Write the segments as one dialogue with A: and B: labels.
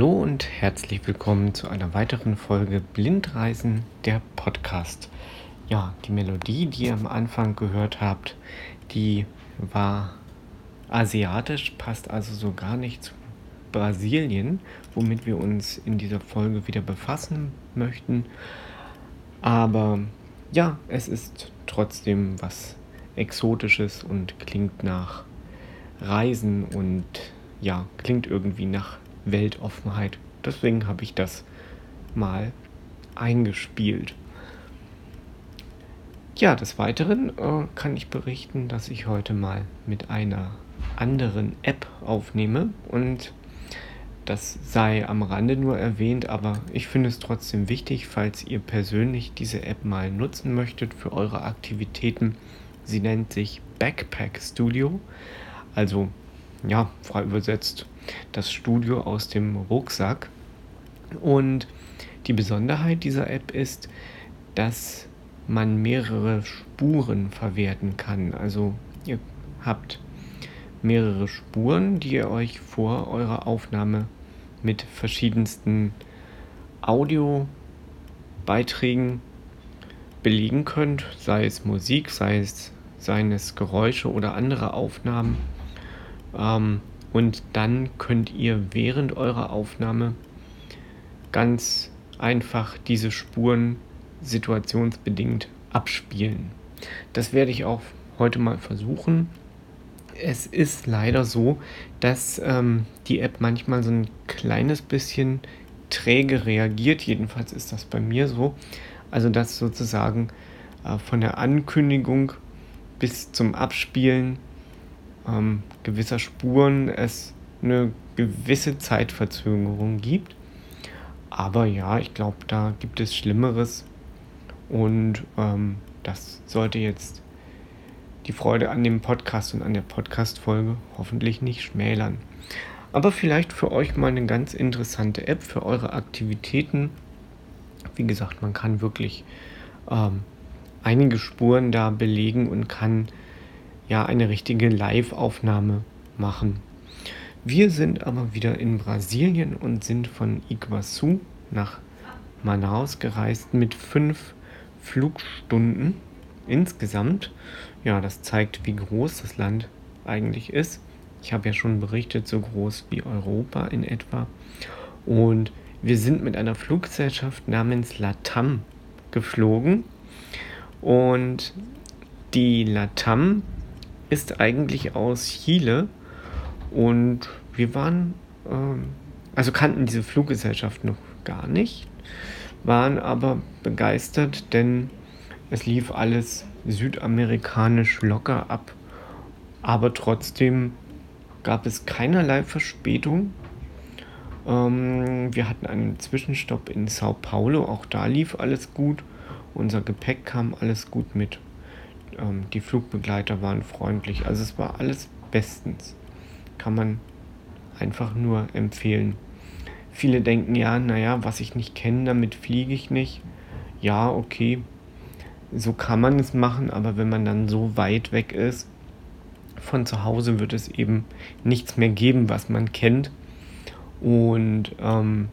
A: Hallo und herzlich willkommen zu einer weiteren Folge Blindreisen, der Podcast. Ja, die Melodie, die ihr am Anfang gehört habt, die war asiatisch, passt also so gar nicht zu Brasilien, womit wir uns in dieser Folge wieder befassen möchten. Aber ja, es ist trotzdem was Exotisches und klingt nach Reisen und ja, klingt irgendwie nach Weltoffenheit. Deswegen habe ich das mal eingespielt. Ja, des Weiteren äh, kann ich berichten, dass ich heute mal mit einer anderen App aufnehme und das sei am Rande nur erwähnt, aber ich finde es trotzdem wichtig, falls ihr persönlich diese App mal nutzen möchtet für eure Aktivitäten. Sie nennt sich Backpack Studio, also ja, frei übersetzt das Studio aus dem Rucksack. Und die Besonderheit dieser App ist, dass man mehrere Spuren verwerten kann. Also ihr habt mehrere Spuren, die ihr euch vor eurer Aufnahme mit verschiedensten Audiobeiträgen belegen könnt, sei es Musik, sei es, seien es Geräusche oder andere Aufnahmen. Ähm, und dann könnt ihr während eurer Aufnahme ganz einfach diese Spuren situationsbedingt abspielen. Das werde ich auch heute mal versuchen. Es ist leider so, dass ähm, die App manchmal so ein kleines bisschen träge reagiert. Jedenfalls ist das bei mir so. Also dass sozusagen äh, von der Ankündigung bis zum Abspielen ähm, gewisser Spuren es eine gewisse Zeitverzögerung gibt. Aber ja, ich glaube, da gibt es Schlimmeres. Und ähm, das sollte jetzt die Freude an dem Podcast und an der Podcast-Folge hoffentlich nicht schmälern. Aber vielleicht für euch mal eine ganz interessante App für eure Aktivitäten. Wie gesagt, man kann wirklich ähm, einige Spuren da belegen und kann ja eine richtige Live-Aufnahme machen. Wir sind aber wieder in Brasilien und sind von Iguazu nach Manaus gereist mit fünf Flugstunden insgesamt. Ja, das zeigt, wie groß das Land eigentlich ist. Ich habe ja schon berichtet, so groß wie Europa in etwa. Und wir sind mit einer Fluggesellschaft namens Latam geflogen. Und die Latam ist eigentlich aus Chile und wir waren, ähm, also kannten diese Fluggesellschaft noch gar nicht, waren aber begeistert, denn es lief alles südamerikanisch locker ab, aber trotzdem gab es keinerlei Verspätung. Ähm, wir hatten einen Zwischenstopp in Sao Paulo, auch da lief alles gut. Unser Gepäck kam alles gut mit. Ähm, die Flugbegleiter waren freundlich. Also es war alles bestens. Kann man einfach nur empfehlen. Viele denken ja, naja, was ich nicht kenne, damit fliege ich nicht. Ja, okay, so kann man es machen, aber wenn man dann so weit weg ist von zu Hause, wird es eben nichts mehr geben, was man kennt. Und ähm,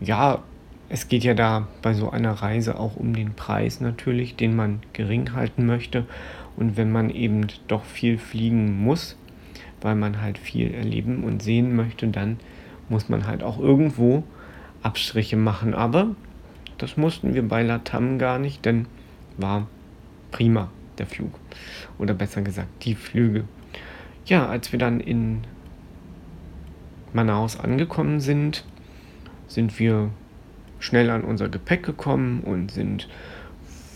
A: ja, es geht ja da bei so einer Reise auch um den Preis natürlich, den man gering halten möchte. Und wenn man eben doch viel fliegen muss, weil man halt viel erleben und sehen möchte, dann muss man halt auch irgendwo Abstriche machen. Aber das mussten wir bei Latam gar nicht, denn war prima der Flug. Oder besser gesagt, die Flüge. Ja, als wir dann in Manaus angekommen sind, sind wir schnell an unser Gepäck gekommen und sind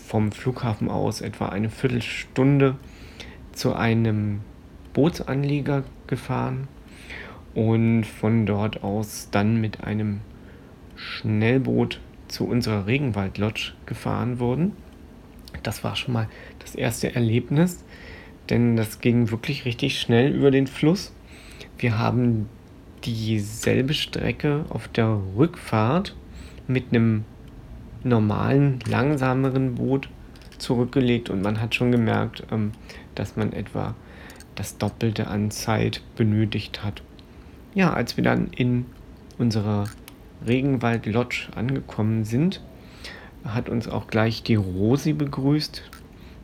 A: vom Flughafen aus etwa eine Viertelstunde zu einem Bootsanleger gefahren und von dort aus dann mit einem Schnellboot zu unserer Regenwald-Lodge gefahren wurden. Das war schon mal das erste Erlebnis, denn das ging wirklich richtig schnell über den Fluss. Wir haben dieselbe Strecke auf der Rückfahrt mit einem normalen, langsameren Boot zurückgelegt und man hat schon gemerkt, ähm, dass man etwa das Doppelte an Zeit benötigt hat. Ja, als wir dann in unserer Regenwald Lodge angekommen sind, hat uns auch gleich die Rosi begrüßt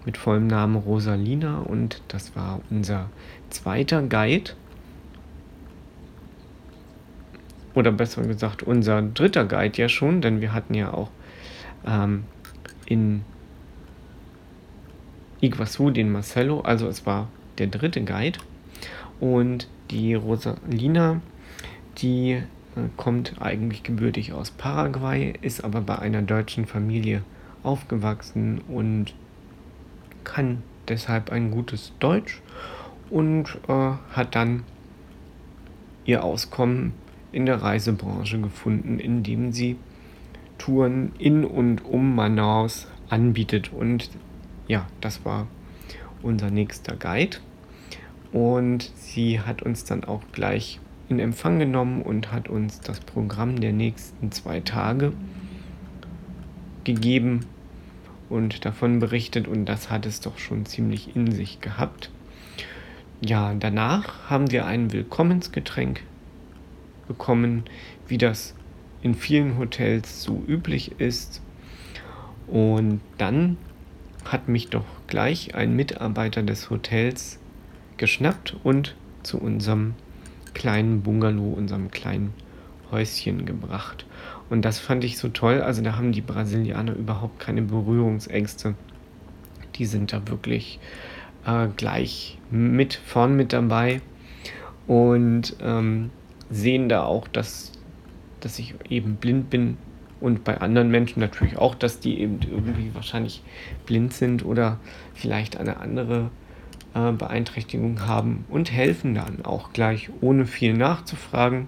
A: mit vollem Namen Rosalina und das war unser zweiter Guide. Oder besser gesagt, unser dritter Guide ja schon, denn wir hatten ja auch ähm, in Iguazu den Marcelo, also es war der dritte Guide. Und die Rosalina, die äh, kommt eigentlich gebürtig aus Paraguay, ist aber bei einer deutschen Familie aufgewachsen und kann deshalb ein gutes Deutsch und äh, hat dann ihr Auskommen in der Reisebranche gefunden, indem sie Touren in und um Manaus anbietet. Und ja, das war unser nächster Guide. Und sie hat uns dann auch gleich in Empfang genommen und hat uns das Programm der nächsten zwei Tage gegeben und davon berichtet und das hat es doch schon ziemlich in sich gehabt. Ja, danach haben wir ein Willkommensgetränk bekommen, wie das in vielen Hotels so üblich ist. Und dann hat mich doch gleich ein Mitarbeiter des Hotels geschnappt und zu unserem kleinen Bungalow, unserem kleinen Häuschen gebracht. Und das fand ich so toll. Also da haben die Brasilianer überhaupt keine Berührungsängste. Die sind da wirklich äh, gleich mit vorn mit dabei und ähm, sehen da auch, dass, dass ich eben blind bin und bei anderen Menschen natürlich auch, dass die eben irgendwie wahrscheinlich blind sind oder vielleicht eine andere äh, Beeinträchtigung haben und helfen dann auch gleich, ohne viel nachzufragen.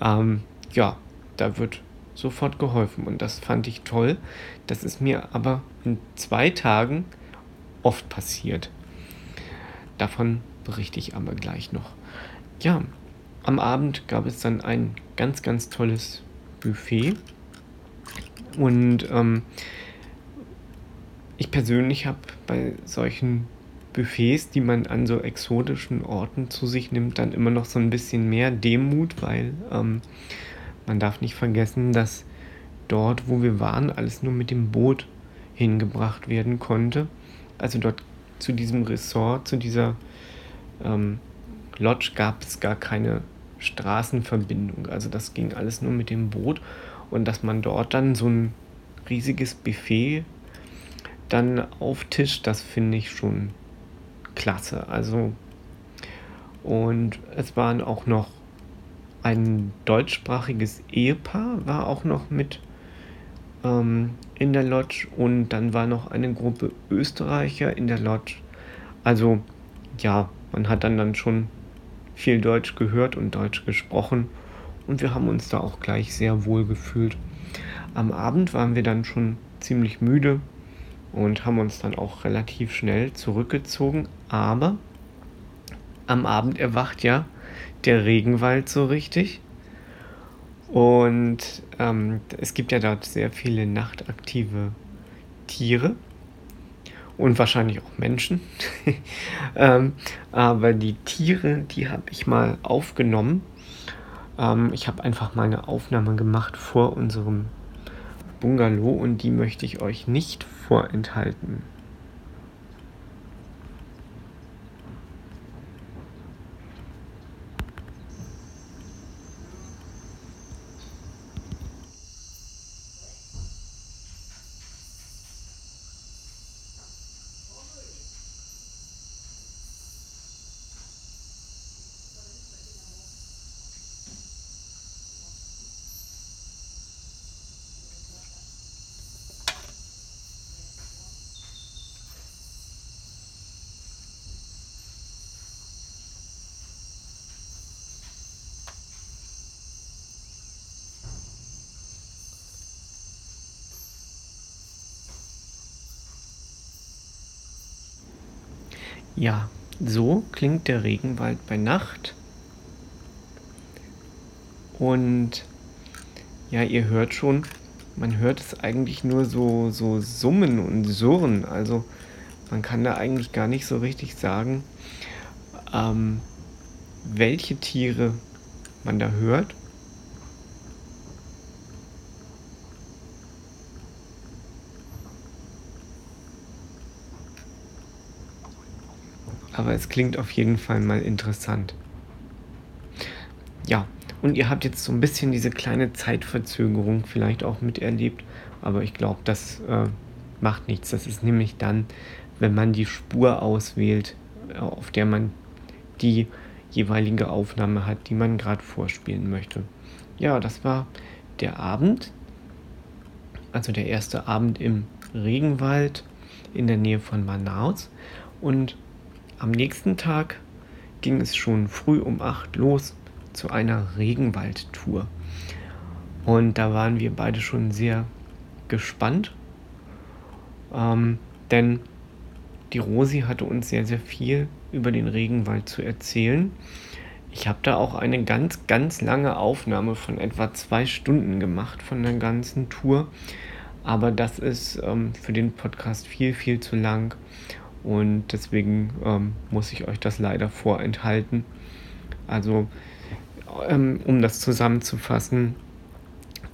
A: Ähm, ja, da wird sofort geholfen und das fand ich toll. Das ist mir aber in zwei Tagen oft passiert. Davon berichte ich aber gleich noch. Ja, am Abend gab es dann ein ganz, ganz tolles Buffet und ähm, ich persönlich habe bei solchen Buffets, die man an so exotischen Orten zu sich nimmt, dann immer noch so ein bisschen mehr Demut, weil ähm, man darf nicht vergessen, dass dort, wo wir waren, alles nur mit dem Boot hingebracht werden konnte. Also dort zu diesem Resort, zu dieser ähm, Lodge gab es gar keine Straßenverbindung. Also das ging alles nur mit dem Boot und dass man dort dann so ein riesiges Buffet dann auftischt, das finde ich schon klasse. Also und es waren auch noch ein deutschsprachiges Ehepaar war auch noch mit ähm, in der Lodge und dann war noch eine Gruppe Österreicher in der Lodge. Also ja, man hat dann dann schon viel Deutsch gehört und Deutsch gesprochen und wir haben uns da auch gleich sehr wohl gefühlt. Am Abend waren wir dann schon ziemlich müde und haben uns dann auch relativ schnell zurückgezogen, aber am Abend erwacht ja der Regenwald so richtig. Und ähm, es gibt ja dort sehr viele nachtaktive Tiere und wahrscheinlich auch Menschen. ähm, aber die Tiere, die habe ich mal aufgenommen. Ähm, ich habe einfach mal eine Aufnahme gemacht vor unserem Bungalow und die möchte ich euch nicht vorenthalten. Ja, so klingt der Regenwald bei Nacht. Und ja, ihr hört schon, man hört es eigentlich nur so, so summen und surren. Also man kann da eigentlich gar nicht so richtig sagen, ähm, welche Tiere man da hört. aber es klingt auf jeden Fall mal interessant. Ja, und ihr habt jetzt so ein bisschen diese kleine Zeitverzögerung vielleicht auch miterlebt, aber ich glaube, das äh, macht nichts. Das ist nämlich dann, wenn man die Spur auswählt, äh, auf der man die jeweilige Aufnahme hat, die man gerade vorspielen möchte. Ja, das war der Abend, also der erste Abend im Regenwald in der Nähe von Manaus. Und am nächsten Tag ging es schon früh um 8 los zu einer Regenwaldtour. Und da waren wir beide schon sehr gespannt, ähm, denn die Rosi hatte uns sehr, sehr viel über den Regenwald zu erzählen. Ich habe da auch eine ganz, ganz lange Aufnahme von etwa zwei Stunden gemacht von der ganzen Tour. Aber das ist ähm, für den Podcast viel, viel zu lang. Und deswegen ähm, muss ich euch das leider vorenthalten. Also, ähm, um das zusammenzufassen,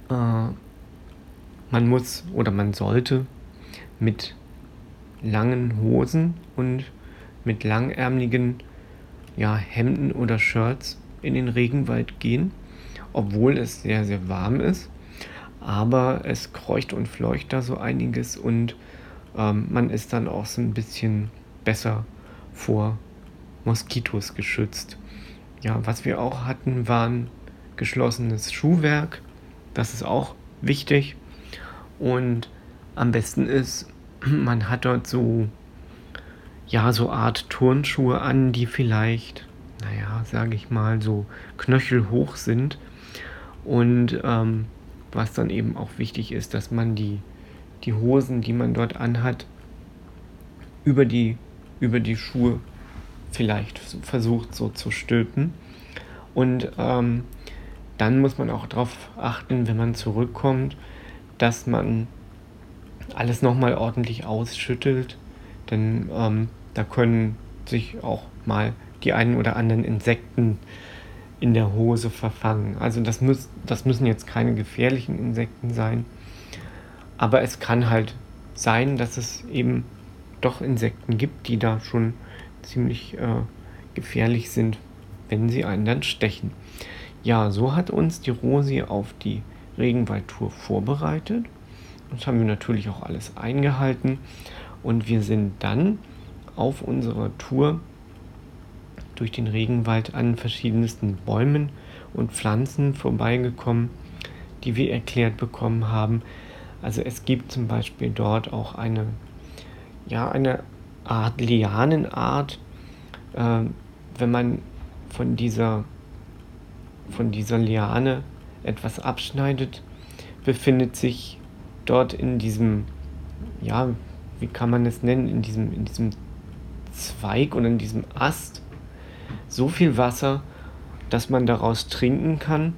A: äh, man muss oder man sollte mit langen Hosen und mit langärmeligen ja, Hemden oder Shirts in den Regenwald gehen, obwohl es sehr, sehr warm ist. Aber es kreucht und fleucht da so einiges und ähm, man ist dann auch so ein bisschen besser vor Moskitos geschützt. Ja, was wir auch hatten, waren geschlossenes Schuhwerk. Das ist auch wichtig. Und am besten ist, man hat dort so ja, so Art Turnschuhe an, die vielleicht, naja, sage ich mal, so knöchelhoch sind. Und ähm, was dann eben auch wichtig ist, dass man die, die Hosen, die man dort anhat, über die, über die Schuhe vielleicht versucht so zu stülpen. Und ähm, dann muss man auch darauf achten, wenn man zurückkommt, dass man alles nochmal ordentlich ausschüttelt denn ähm, da können sich auch mal die einen oder anderen Insekten in der Hose verfangen. Also das, müß, das müssen jetzt keine gefährlichen Insekten sein. Aber es kann halt sein, dass es eben doch Insekten gibt, die da schon ziemlich äh, gefährlich sind, wenn sie einen dann stechen. Ja, so hat uns die Rosi auf die Regenwaldtour vorbereitet. Das haben wir natürlich auch alles eingehalten. Und wir sind dann auf unserer Tour durch den Regenwald an verschiedensten Bäumen und Pflanzen vorbeigekommen, die wir erklärt bekommen haben. Also es gibt zum Beispiel dort auch eine, ja, eine Art Lianenart. Äh, wenn man von dieser, von dieser Liane etwas abschneidet, befindet sich dort in diesem, ja, wie kann man es nennen, in diesem, in diesem Zweig oder in diesem Ast so viel Wasser, dass man daraus trinken kann.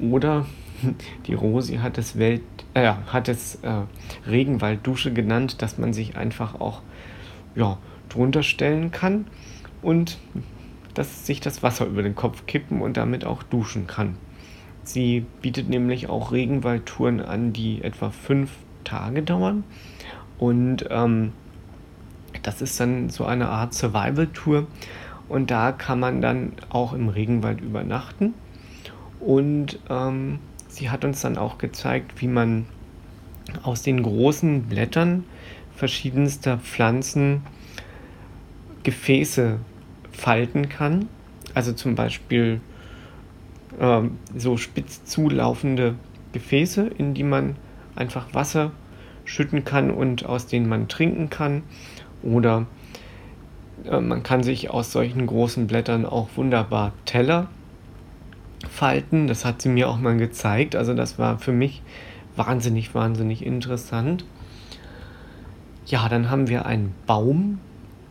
A: Oder die Rosi hat es, Welt, äh, hat es äh, Regenwalddusche genannt, dass man sich einfach auch ja, drunter stellen kann und dass sich das Wasser über den Kopf kippen und damit auch duschen kann. Sie bietet nämlich auch Regenwaldtouren an, die etwa fünf Tage dauern und ähm, das ist dann so eine Art Survival-Tour. Und da kann man dann auch im Regenwald übernachten. Und ähm, sie hat uns dann auch gezeigt, wie man aus den großen Blättern verschiedenster Pflanzen Gefäße falten kann. Also zum Beispiel ähm, so spitz zulaufende Gefäße, in die man einfach Wasser schütten kann und aus denen man trinken kann. Oder äh, man kann sich aus solchen großen Blättern auch wunderbar Teller falten. Das hat sie mir auch mal gezeigt. Also das war für mich wahnsinnig, wahnsinnig interessant. Ja, dann haben wir einen Baum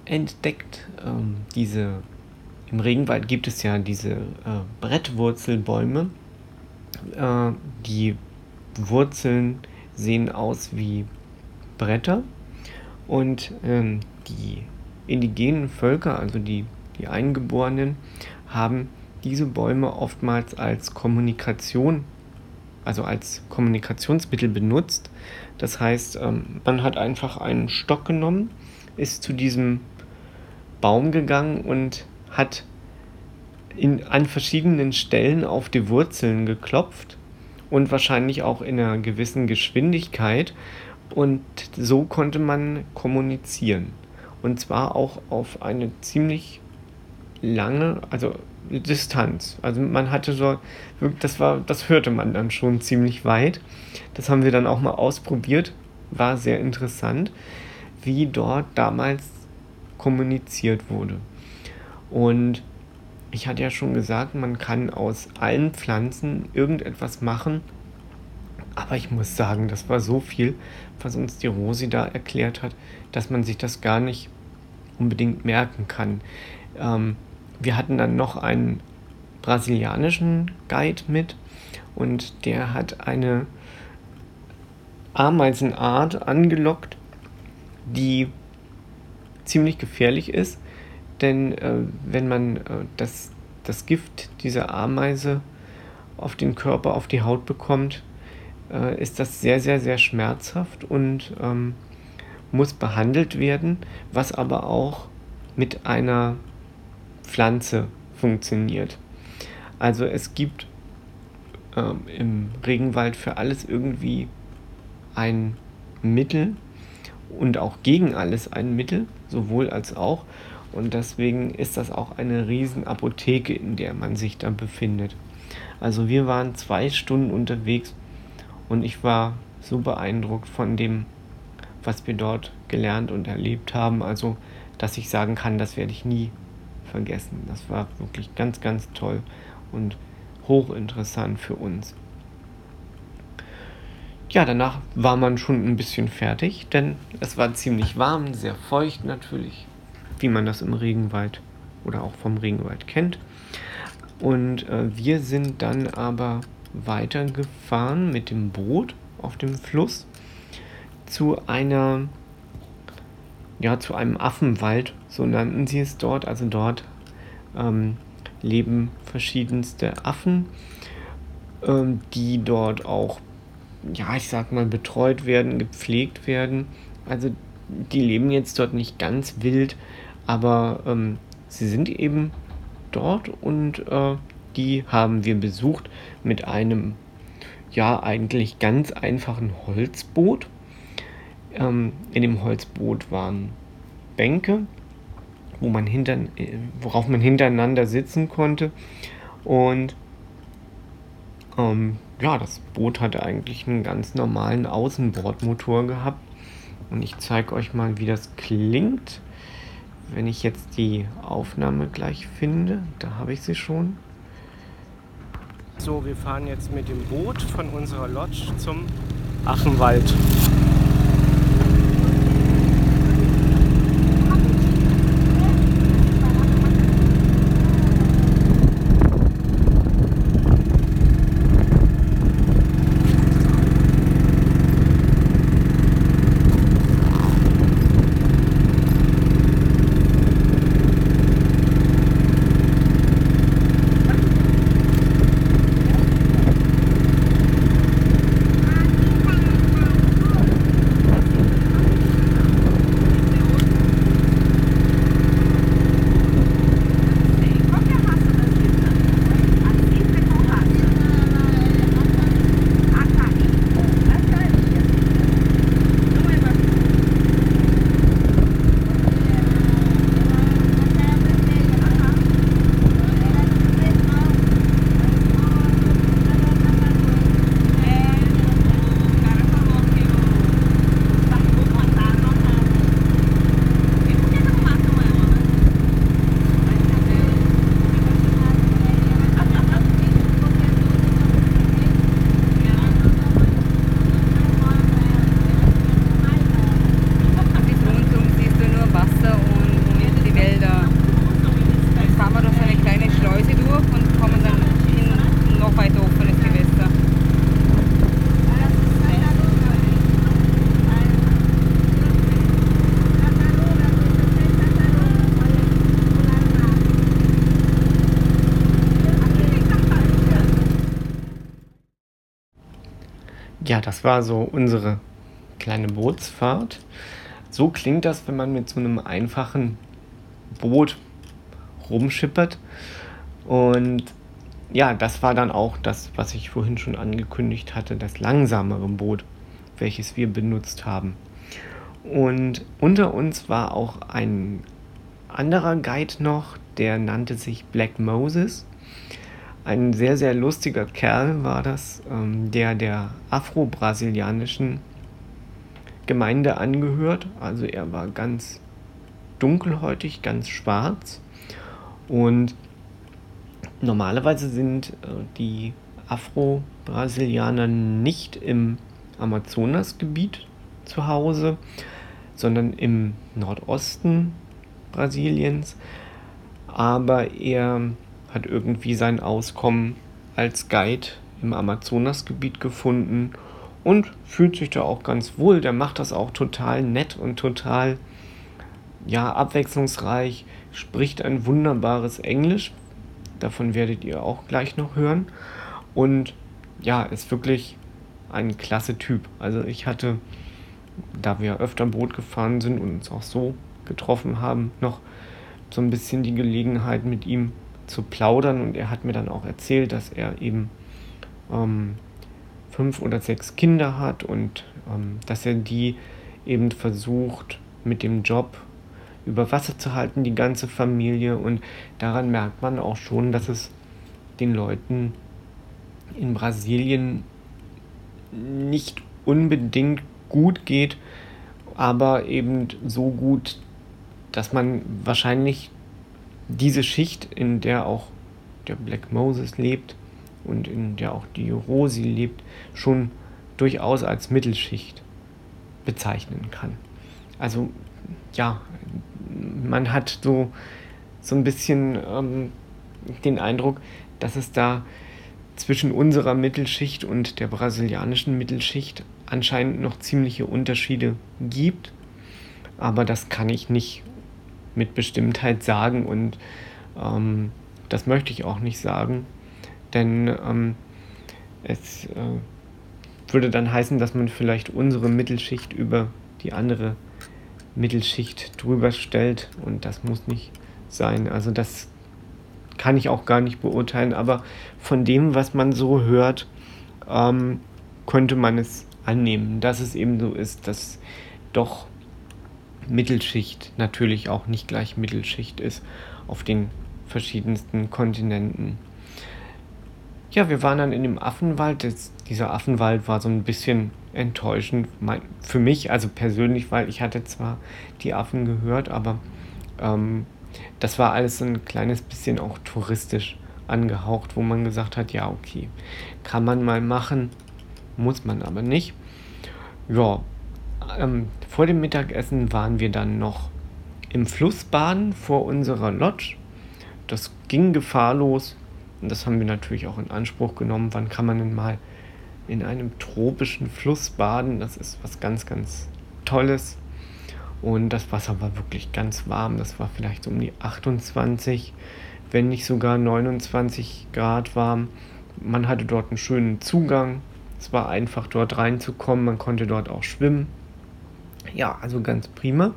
A: entdeckt. Ähm, diese, Im Regenwald gibt es ja diese äh, Brettwurzelbäume. Äh, die Wurzeln sehen aus wie Bretter und ähm, die indigenen Völker, also die, die Eingeborenen, haben diese Bäume oftmals als Kommunikation, also als Kommunikationsmittel benutzt. Das heißt, ähm, man hat einfach einen Stock genommen, ist zu diesem Baum gegangen und hat in, an verschiedenen Stellen auf die Wurzeln geklopft und wahrscheinlich auch in einer gewissen Geschwindigkeit. Und so konnte man kommunizieren. Und zwar auch auf eine ziemlich lange, also Distanz. Also man hatte so, das war, das hörte man dann schon ziemlich weit. Das haben wir dann auch mal ausprobiert. War sehr interessant, wie dort damals kommuniziert wurde. Und ich hatte ja schon gesagt, man kann aus allen Pflanzen irgendetwas machen. Aber ich muss sagen, das war so viel, was uns die Rosi da erklärt hat, dass man sich das gar nicht unbedingt merken kann. Ähm, wir hatten dann noch einen brasilianischen Guide mit und der hat eine Ameisenart angelockt, die ziemlich gefährlich ist, denn äh, wenn man äh, das, das Gift dieser Ameise auf den Körper, auf die Haut bekommt, äh, ist das sehr, sehr, sehr schmerzhaft und ähm, muss behandelt werden, was aber auch mit einer Pflanze funktioniert. Also es gibt ähm, im Regenwald für alles irgendwie ein Mittel und auch gegen alles ein Mittel, sowohl als auch. Und deswegen ist das auch eine Riesenapotheke, in der man sich da befindet. Also wir waren zwei Stunden unterwegs und ich war so beeindruckt von dem, was wir dort gelernt und erlebt haben. Also, dass ich sagen kann, das werde ich nie vergessen. Das war wirklich ganz, ganz toll und hochinteressant für uns. Ja, danach war man schon ein bisschen fertig, denn es war ziemlich warm, sehr feucht natürlich wie man das im Regenwald oder auch vom Regenwald kennt. Und äh, wir sind dann aber weitergefahren mit dem Boot auf dem Fluss zu einer, ja, zu einem Affenwald, so nannten sie es dort. Also dort ähm, leben verschiedenste Affen, ähm, die dort auch, ja, ich sag mal, betreut werden, gepflegt werden. Also die leben jetzt dort nicht ganz wild, aber ähm, sie sind eben dort und äh, die haben wir besucht mit einem ja eigentlich ganz einfachen Holzboot. Ähm, in dem Holzboot waren Bänke, wo man hinter, äh, worauf man hintereinander sitzen konnte. Und ähm, ja, das Boot hatte eigentlich einen ganz normalen Außenbordmotor gehabt. Und ich zeige euch mal, wie das klingt. Wenn ich jetzt die Aufnahme gleich finde, da habe ich sie schon. So, wir fahren jetzt mit dem Boot von unserer Lodge zum Achenwald. Ja, das war so unsere kleine Bootsfahrt. So klingt das, wenn man mit so einem einfachen Boot rumschippert. Und ja, das war dann auch das, was ich vorhin schon angekündigt hatte, das langsamere Boot, welches wir benutzt haben. Und unter uns war auch ein anderer Guide noch, der nannte sich Black Moses. Ein sehr, sehr lustiger Kerl war das, ähm, der der afro-brasilianischen Gemeinde angehört. Also er war ganz dunkelhäutig, ganz schwarz. Und normalerweise sind äh, die Afro-Brasilianer nicht im Amazonasgebiet zu Hause, sondern im Nordosten Brasiliens. Aber er hat irgendwie sein Auskommen als Guide im Amazonasgebiet gefunden und fühlt sich da auch ganz wohl. Der macht das auch total nett und total ja, abwechslungsreich, spricht ein wunderbares Englisch. Davon werdet ihr auch gleich noch hören. Und ja, ist wirklich ein klasse Typ. Also ich hatte, da wir öfter Boot gefahren sind und uns auch so getroffen haben, noch so ein bisschen die Gelegenheit mit ihm zu plaudern. Und er hat mir dann auch erzählt, dass er eben ähm, fünf oder sechs Kinder hat und ähm, dass er die eben versucht mit dem Job über Wasser zu halten, die ganze Familie. Und daran merkt man auch schon, dass es den Leuten in Brasilien nicht unbedingt gut geht, aber eben so gut, dass man wahrscheinlich diese Schicht, in der auch der Black Moses lebt und in der auch die Rosi lebt, schon durchaus als Mittelschicht bezeichnen kann. Also ja, man hat so, so ein bisschen ähm, den Eindruck, dass es da zwischen unserer Mittelschicht und der brasilianischen Mittelschicht anscheinend noch ziemliche Unterschiede gibt. Aber das kann ich nicht mit Bestimmtheit sagen und ähm, das möchte ich auch nicht sagen, denn ähm, es äh, würde dann heißen, dass man vielleicht unsere Mittelschicht über die andere Mittelschicht drüber stellt und das muss nicht sein. Also das kann ich auch gar nicht beurteilen, aber von dem, was man so hört, ähm, könnte man es annehmen, dass es eben so ist, dass doch Mittelschicht natürlich auch nicht gleich Mittelschicht ist auf den verschiedensten Kontinenten. Ja, wir waren dann in dem Affenwald. Das, dieser Affenwald war so ein bisschen enttäuschend mein, für mich, also persönlich, weil ich hatte zwar die Affen gehört, aber ähm, das war alles so ein kleines bisschen auch touristisch angehaucht, wo man gesagt hat, ja, okay, kann man mal machen, muss man aber nicht. Ja, ähm, vor dem Mittagessen waren wir dann noch im Flussbaden vor unserer Lodge. Das ging gefahrlos und das haben wir natürlich auch in Anspruch genommen. Wann kann man denn mal in einem tropischen Fluss baden? Das ist was ganz, ganz Tolles. Und das Wasser war wirklich ganz warm. Das war vielleicht um die 28, wenn nicht sogar 29 Grad warm. Man hatte dort einen schönen Zugang. Es war einfach dort reinzukommen. Man konnte dort auch schwimmen. Ja, also ganz prima.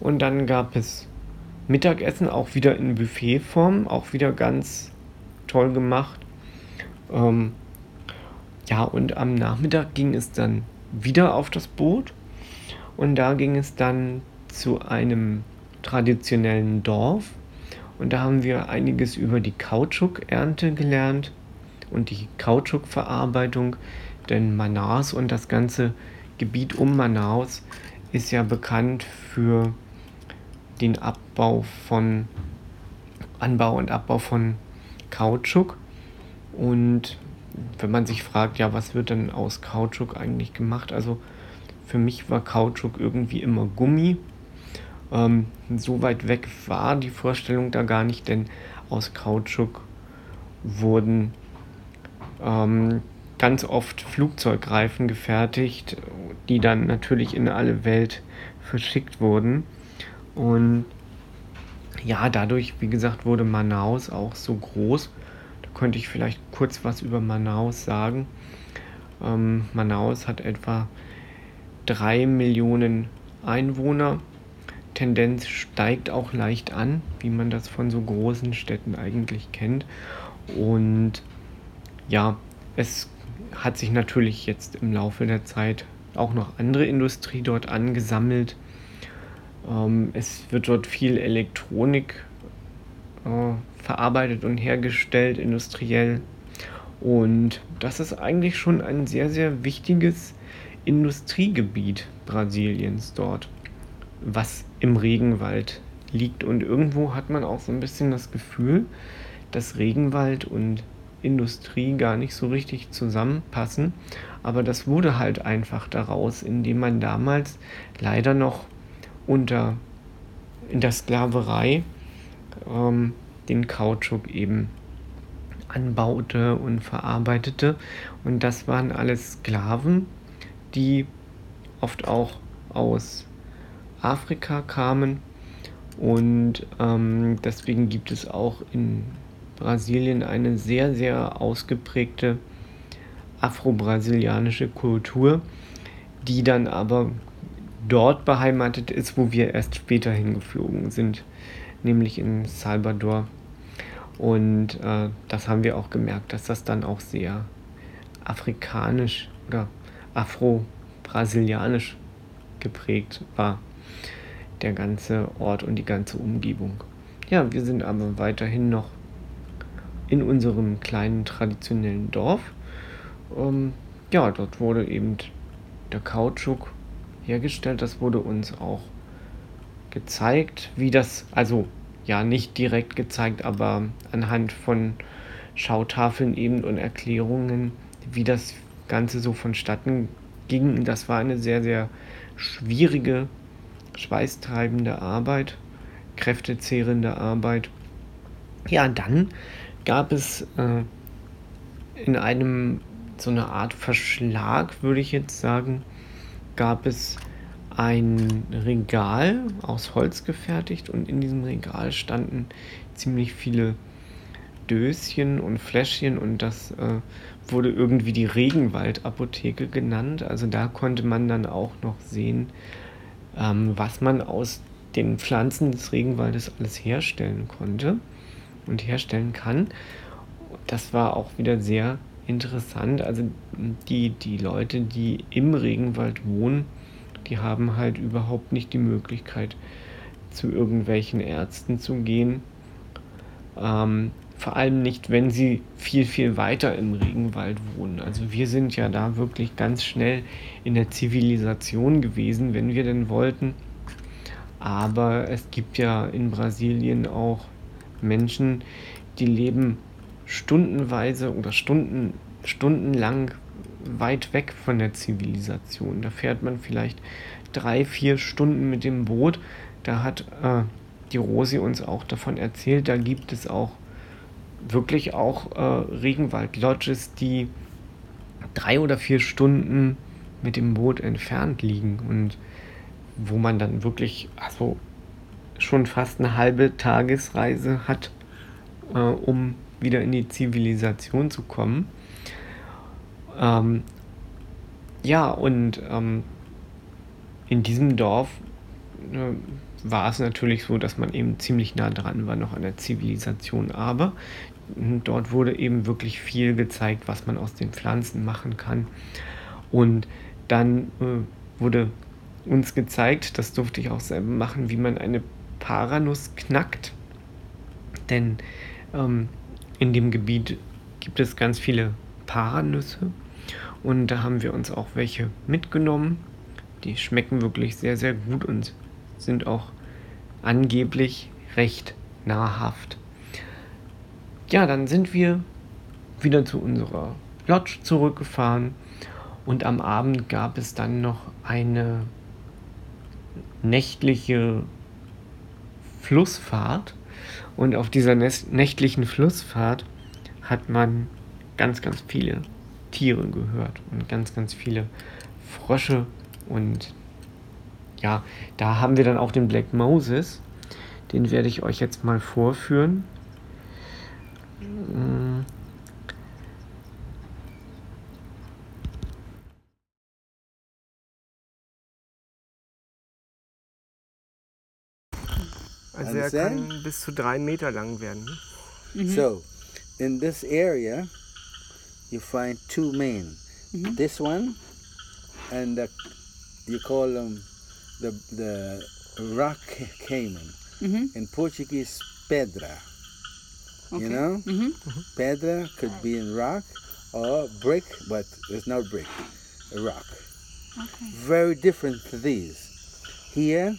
A: Und dann gab es Mittagessen auch wieder in Buffetform, auch wieder ganz toll gemacht. Ähm, ja, und am Nachmittag ging es dann wieder auf das Boot und da ging es dann zu einem traditionellen Dorf und da haben wir einiges über die Kautschukernte gelernt und die Kautschukverarbeitung, denn Manaus und das ganze Gebiet um Manaus ist ja bekannt für den Abbau von Anbau und Abbau von Kautschuk. Und wenn man sich fragt, ja, was wird denn aus Kautschuk eigentlich gemacht? Also für mich war Kautschuk irgendwie immer Gummi. Ähm, so weit weg war die Vorstellung da gar nicht, denn aus Kautschuk wurden ähm, ganz oft Flugzeugreifen gefertigt, die dann natürlich in alle Welt verschickt wurden. Und ja, dadurch, wie gesagt, wurde Manaus auch so groß. Da könnte ich vielleicht kurz was über Manaus sagen. Ähm, Manaus hat etwa drei Millionen Einwohner. Tendenz steigt auch leicht an, wie man das von so großen Städten eigentlich kennt. Und ja, es hat sich natürlich jetzt im Laufe der Zeit auch noch andere Industrie dort angesammelt. Ähm, es wird dort viel Elektronik äh, verarbeitet und hergestellt, industriell. Und das ist eigentlich schon ein sehr, sehr wichtiges Industriegebiet Brasiliens dort, was im Regenwald liegt. Und irgendwo hat man auch so ein bisschen das Gefühl, dass Regenwald und Industrie gar nicht so richtig zusammenpassen. Aber das wurde halt einfach daraus, indem man damals leider noch unter in der Sklaverei ähm, den Kautschuk eben anbaute und verarbeitete. Und das waren alles Sklaven, die oft auch aus Afrika kamen. Und ähm, deswegen gibt es auch in Brasilien eine sehr, sehr ausgeprägte afro-brasilianische Kultur, die dann aber dort beheimatet ist, wo wir erst später hingeflogen sind, nämlich in Salvador. Und äh, das haben wir auch gemerkt, dass das dann auch sehr afrikanisch oder afro-brasilianisch geprägt war, der ganze Ort und die ganze Umgebung. Ja, wir sind aber weiterhin noch in unserem kleinen traditionellen Dorf. Ähm, ja, dort wurde eben der Kautschuk hergestellt. Das wurde uns auch gezeigt, wie das, also ja, nicht direkt gezeigt, aber anhand von Schautafeln eben und Erklärungen, wie das Ganze so vonstatten ging. Das war eine sehr, sehr schwierige, schweißtreibende Arbeit, kräftezehrende Arbeit. Ja, dann gab es äh, in einem so eine Art Verschlag, würde ich jetzt sagen, gab es ein Regal aus Holz gefertigt und in diesem Regal standen ziemlich viele Döschen und Fläschchen und das äh, wurde irgendwie die Regenwaldapotheke genannt. Also da konnte man dann auch noch sehen, ähm, was man aus den Pflanzen des Regenwaldes alles herstellen konnte und herstellen kann. Das war auch wieder sehr interessant. Also die, die Leute, die im Regenwald wohnen, die haben halt überhaupt nicht die Möglichkeit, zu irgendwelchen Ärzten zu gehen. Ähm, vor allem nicht, wenn sie viel, viel weiter im Regenwald wohnen. Also wir sind ja da wirklich ganz schnell in der Zivilisation gewesen, wenn wir denn wollten. Aber es gibt ja in Brasilien auch Menschen, die leben stundenweise oder Stunden, stundenlang weit weg von der Zivilisation. Da fährt man vielleicht drei, vier Stunden mit dem Boot. Da hat äh, die Rosi uns auch davon erzählt, da gibt es auch wirklich auch äh, Regenwald-Lodges, die drei oder vier Stunden mit dem Boot entfernt liegen und wo man dann wirklich also schon fast eine halbe Tagesreise hat, äh, um wieder in die Zivilisation zu kommen. Ähm, ja, und ähm, in diesem Dorf äh, war es natürlich so, dass man eben ziemlich nah dran war noch an der Zivilisation, aber dort wurde eben wirklich viel gezeigt, was man aus den Pflanzen machen kann. Und dann äh, wurde uns gezeigt, das durfte ich auch selber machen, wie man eine Paranuss knackt. Denn ähm, in dem Gebiet gibt es ganz viele Paranüsse und da haben wir uns auch welche mitgenommen. Die schmecken wirklich sehr, sehr gut und sind auch angeblich recht nahrhaft. Ja, dann sind wir wieder zu unserer Lodge zurückgefahren und am Abend gab es dann noch eine nächtliche Flussfahrt und auf dieser nächtlichen Flussfahrt hat man ganz, ganz viele Tiere gehört und ganz, ganz viele Frösche. Und ja, da haben wir dann auch den Black Moses. Den werde ich euch jetzt mal vorführen. Also er kann bis zu drei Meter lang werden.
B: Mm -hmm. So, in this area, you find two main. Mm -hmm. This one, and the, you call them the the rock cayman. Mm -hmm. In Portuguese, pedra. Okay. You know, mm-hmm. pedra could be in rock or brick, but it's not brick, a rock. Okay. Very different to these. Here,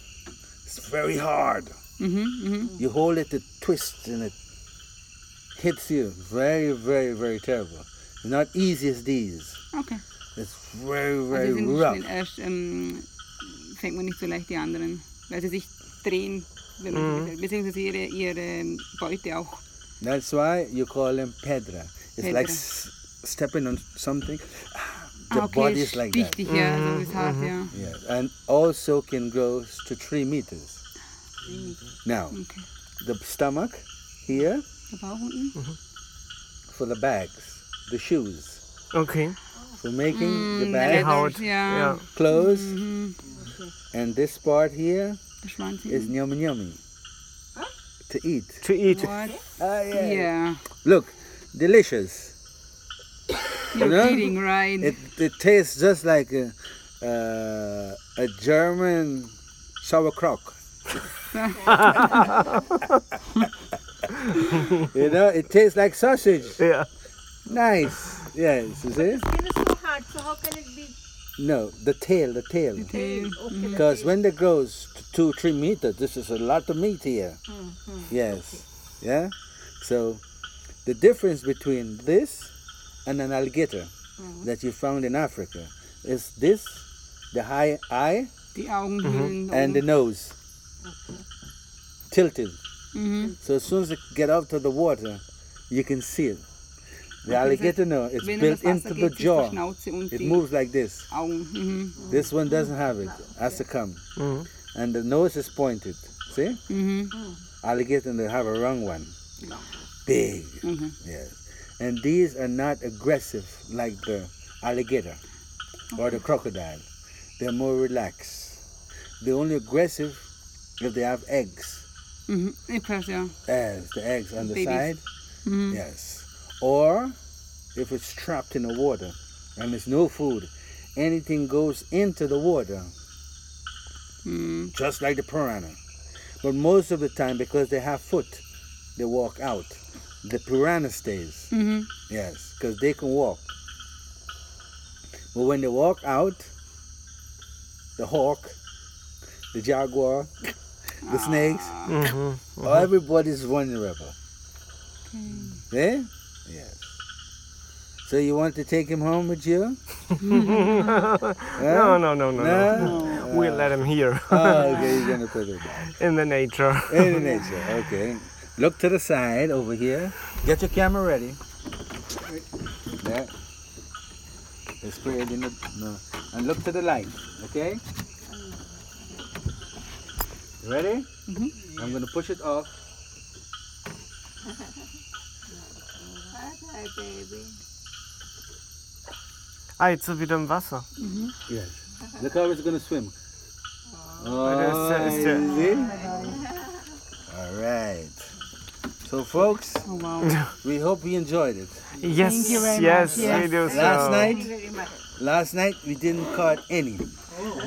B: it's very hard. Mm-hmm, mm-hmm. You hold it, it twists, and it hits you. Very, very, very terrible. It's not easy as these.
C: Okay.
B: It's very, very also rough.
C: Schnell, erst, ähm, fängt man nicht so leicht die anderen, weil sie sich drehen, wenn man mm. beziehungsweise ihre, ihre Beute auch.
B: That's why you call them pedra. It's pedra. like stepping on something. The ah, okay, body is like that.
C: Ja, mm -hmm. so hart, mm
B: -hmm. yeah. And also can grow to three meters. Now, okay. the stomach here
C: mm-hmm.
B: for the bags, the shoes.
A: Okay.
B: For making mm, the bag,
C: yeah.
B: clothes, mm-hmm. and this part here is yummy yummy. To eat.
A: To eat.
C: What?
B: Ah, yeah.
C: yeah.
B: Look, delicious.
C: You're you know? eating right.
B: It, it tastes just like a, uh, a German sauerkraut. you know, it tastes like sausage.
A: Yeah.
B: Nice. Yes, you see?
D: Skin is so hard, so how can it be?
B: No, the tail, the tail.
C: The tail.
B: Okay, because when it grows to two, three meters, this is a lot of meat here. Mm -hmm. Yes. Yeah? So the difference between this and an alligator mm -hmm. that you found in Africa is this, the high eye,
C: the
B: and the nose tilted. Mm-hmm. So as soon as it get out to the water, you can see it. The okay, alligator, no, it's built into the jaw. It moves like this. Mm-hmm. This one doesn't have it. Has to come. Mm-hmm. And the nose is pointed. See? Mm-hmm. Alligator, they have a wrong one. Big. Mm-hmm. Yes. And these are not aggressive like the alligator okay. or the crocodile. They're more relaxed. The only aggressive if they have eggs.
C: Mm-hmm. yeah.
B: Yes, the eggs on the Babies. side. Mm-hmm. Yes. Or if it's trapped in the water and there's no food, anything goes into the water. Mm. Just like the piranha. But most of the time, because they have foot, they walk out. The piranha stays. Mm-hmm. Yes, because they can walk. But when they walk out, the hawk, the jaguar, the snakes. Mm-hmm, mm-hmm. Everybody's vulnerable. Mm. Yeah? Yes. So you want to take him home with you?
A: no, no, no, no, no. no? We'll let him here.
B: oh, okay, he's gonna put it back.
A: In the nature.
B: In the nature, okay. Look to the side over here. Get your camera ready. Yeah. Let's put it in the no. And look to the light, okay? You ready? Mm -hmm. I'm going to push it off.
D: Hi, baby.
A: Ah, jetzt so wieder im Wasser.
B: -hmm. Yes. The car is going to swim.
A: Oh, oh ist der,
B: see? All right. So, folks, oh, wow. we hope you enjoyed it.
A: Yes, yes, yes, we do. So.
B: Last night, last night we didn't catch any.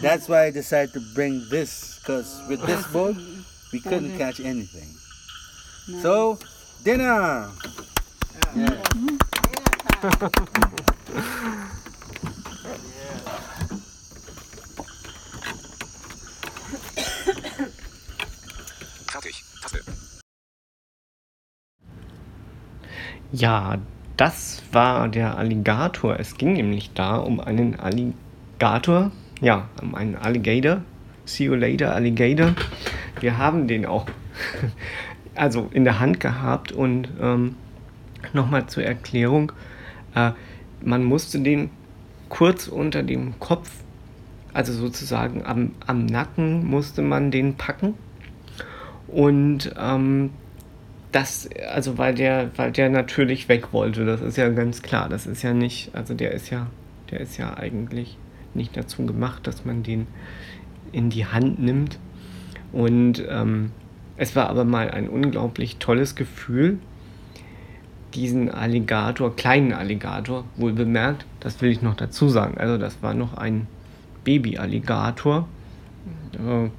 B: That's why I decided to bring this, because with this boat, we couldn't catch anything. So, dinner! Yeah.
A: Ja, das war der Alligator. Es ging nämlich da um einen Alligator, ja, ein Alligator. See you later, Alligator. Wir haben den auch also in der Hand gehabt und ähm, nochmal zur Erklärung, äh, man musste den kurz unter dem Kopf, also sozusagen am, am Nacken musste man den packen und ähm, das, also weil der, weil der natürlich weg wollte, das ist ja ganz klar. Das ist ja nicht, also der ist ja, der ist ja eigentlich nicht dazu gemacht, dass man den in die Hand nimmt. Und ähm, es war aber mal ein unglaublich tolles Gefühl, diesen Alligator, kleinen Alligator, wohl bemerkt, das will ich noch dazu sagen. Also das war noch ein Baby-Alligator äh,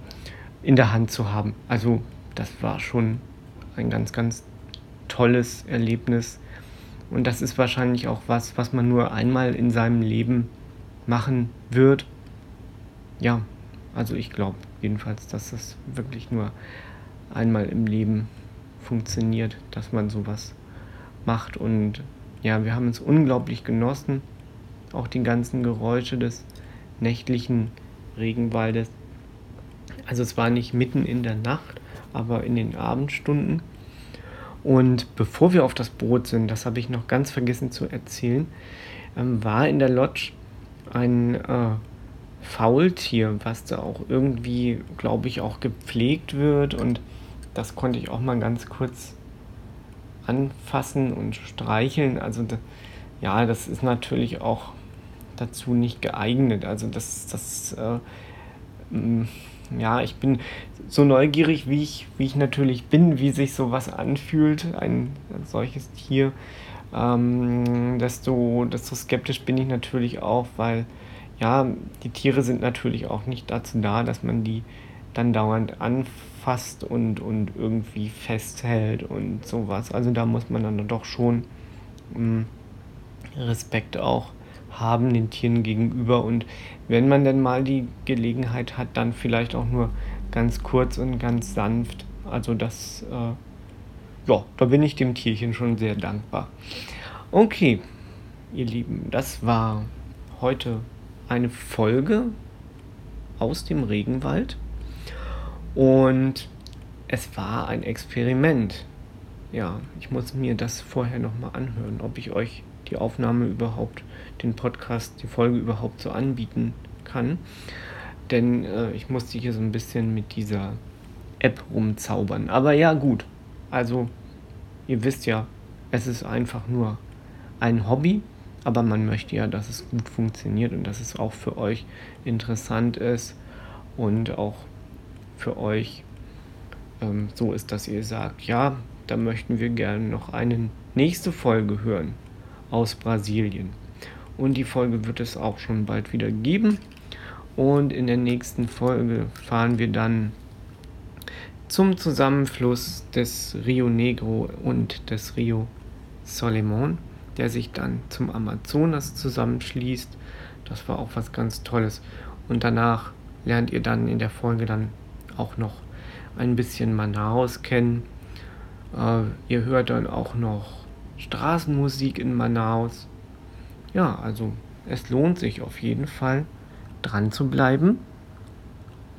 A: in der Hand zu haben. Also das war schon ein ganz, ganz tolles Erlebnis. Und das ist wahrscheinlich auch was, was man nur einmal in seinem Leben machen wird. Ja, also ich glaube jedenfalls, dass das wirklich nur einmal im Leben funktioniert, dass man sowas macht. Und ja, wir haben es unglaublich genossen. Auch die ganzen Geräusche des nächtlichen Regenwaldes. Also es war nicht mitten in der Nacht, aber in den Abendstunden. Und bevor wir auf das Boot sind, das habe ich noch ganz vergessen zu erzählen, ähm, war in der Lodge ein äh, Faultier, was da auch irgendwie, glaube ich, auch gepflegt wird. Und das konnte ich auch mal ganz kurz anfassen und streicheln. Also ja, das ist natürlich auch dazu nicht geeignet. Also das, das äh, ja, ich bin so neugierig, wie ich, wie ich natürlich bin, wie sich sowas anfühlt, ein solches Tier. Ähm, desto, desto skeptisch bin ich natürlich auch, weil ja, die Tiere sind natürlich auch nicht dazu da, dass man die dann dauernd anfasst und, und irgendwie festhält und sowas. Also da muss man dann doch schon mh, mm, Respekt auch haben den Tieren gegenüber und wenn man denn mal die Gelegenheit hat, dann vielleicht auch nur ganz kurz und ganz sanft. Also das, äh, ja, da bin ich dem Tierchen schon sehr dankbar. Okay, ihr Lieben, das war heute eine Folge aus dem Regenwald und es war ein Experiment. Ja, ich muss mir das vorher nochmal anhören, ob ich euch die Aufnahme überhaupt, den Podcast, die Folge überhaupt so anbieten kann. Denn äh, ich musste hier so ein bisschen mit dieser App rumzaubern. Aber ja, gut. Also, ihr wisst ja, es ist einfach nur ein Hobby, aber man möchte ja, dass es gut funktioniert und dass es auch für euch interessant ist und auch für euch ähm, so ist, dass ihr sagt, ja, da möchten wir gerne noch eine nächste Folge hören aus Brasilien. Und die Folge wird es auch schon bald wieder geben. Und in der nächsten Folge fahren wir dann zum Zusammenfluss des Rio Negro und des Rio Solimon, der sich dann zum Amazonas zusammenschließt. Das war auch was ganz Tolles. Und danach lernt ihr dann in der Folge dann auch noch ein bisschen Manaus kennen. Äh, ihr hört dann auch noch Straßenmusik in Manaus. Ja, also es lohnt sich auf jeden Fall dran zu bleiben.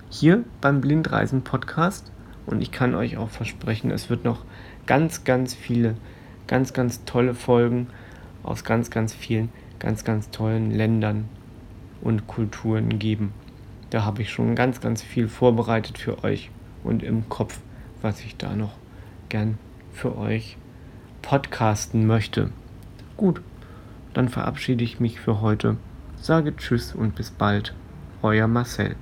A: Hier beim Blindreisen Podcast. Und ich kann euch auch versprechen, es wird noch ganz, ganz viele, ganz, ganz tolle Folgen aus ganz, ganz vielen, ganz, ganz tollen Ländern und Kulturen geben. Da habe ich schon ganz, ganz viel vorbereitet für euch und im Kopf, was ich da noch gern für euch podcasten möchte. Gut, dann verabschiede ich mich für heute. Sage Tschüss und bis bald. Euer Marcel.